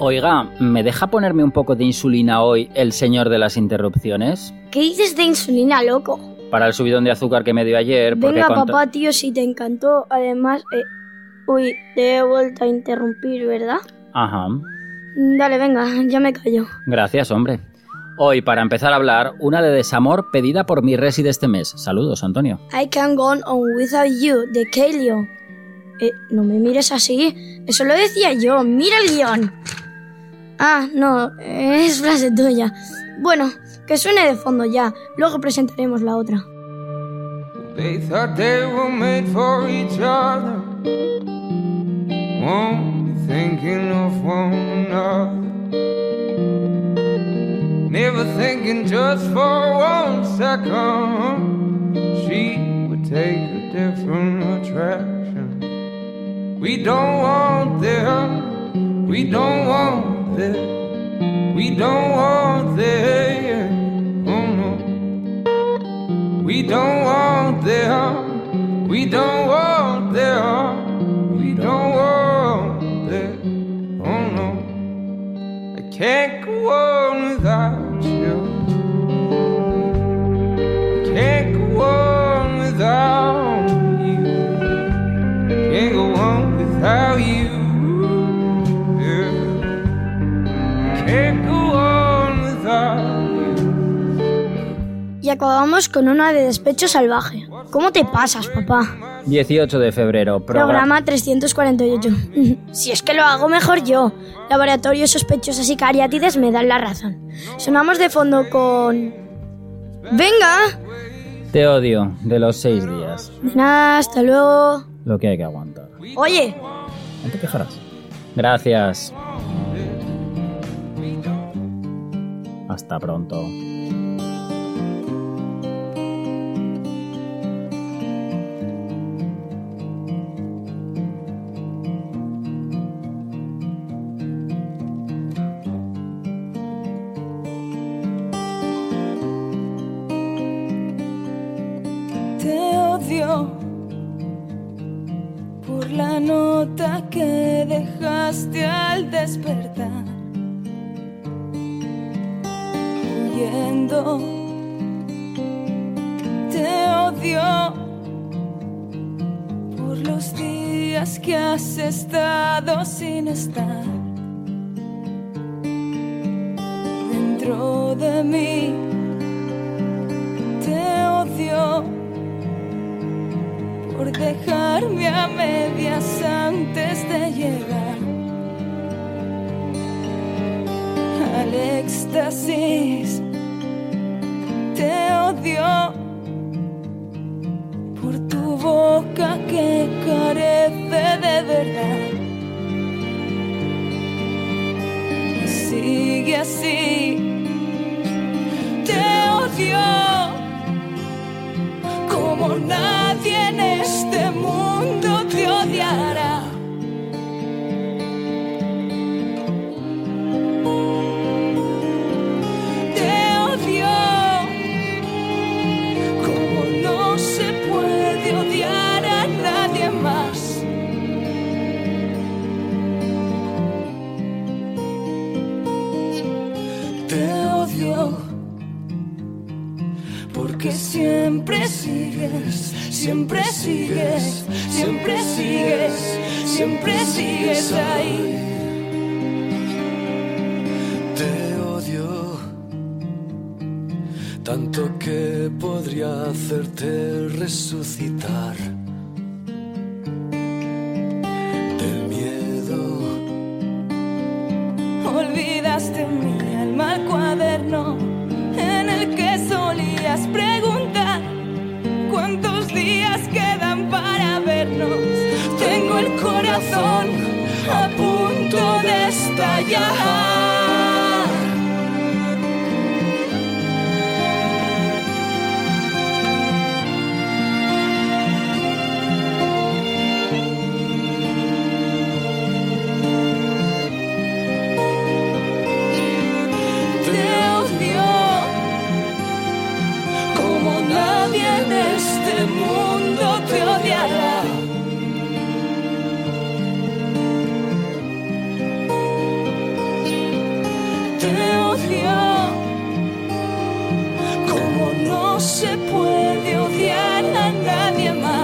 Oiga, ¿me deja ponerme un poco de insulina hoy el señor de las interrupciones? ¿Qué dices de insulina, loco? Para el subidón de azúcar que me dio ayer. Venga, papá, tío, si te encantó. Además, eh, uy, te he vuelto a interrumpir, ¿verdad? Ajá. Dale, venga, ya me callo. Gracias, hombre. Hoy, para empezar a hablar, una de desamor pedida por mi resi de este mes. Saludos, Antonio. I can go on without you, de Kaleo. Eh, no me mires así. Eso lo decía yo. Mira el guion. Ah, no, es frase tuya. Bueno, que suene de fondo ya. Luego presentaremos la otra. They thought they were made for each other. Only thinking of one another. Never thinking just for one second. She would take a different attraction. We don't want them. We don't want them. We don't want them. Oh no. We don't want them. We don't want them. We don't want them. Oh no. I can't go on without you. I can't go on without you. Can't go on without you. Acabamos con una de despecho salvaje. ¿Cómo te pasas, papá? 18 de febrero, programa. Programa 348. si es que lo hago mejor yo. Laboratorios sospechosos y cariátides me dan la razón. Sonamos de fondo con... ¡Venga! Te odio, de los seis días. De nada, hasta luego. Lo que hay que aguantar. Oye, ¿No te quejarás? Gracias. Hasta pronto. Por la nota que dejaste al despertar. Huyendo, te odio por los días que has estado sin estar. Dentro de mí, dejarme a medias antes de llegar al éxtasis. Te odio por tu boca que carece de verdad. Sigue así. Te odio siempre sigues, siempre sigues, siempre sigues, siempre sigues ahí. Te odio tanto que podría hacerte resucitar del miedo. Olvidaste mi alma al cuaderno el corazón a punto de estallar. Se puede odiar a nadie más.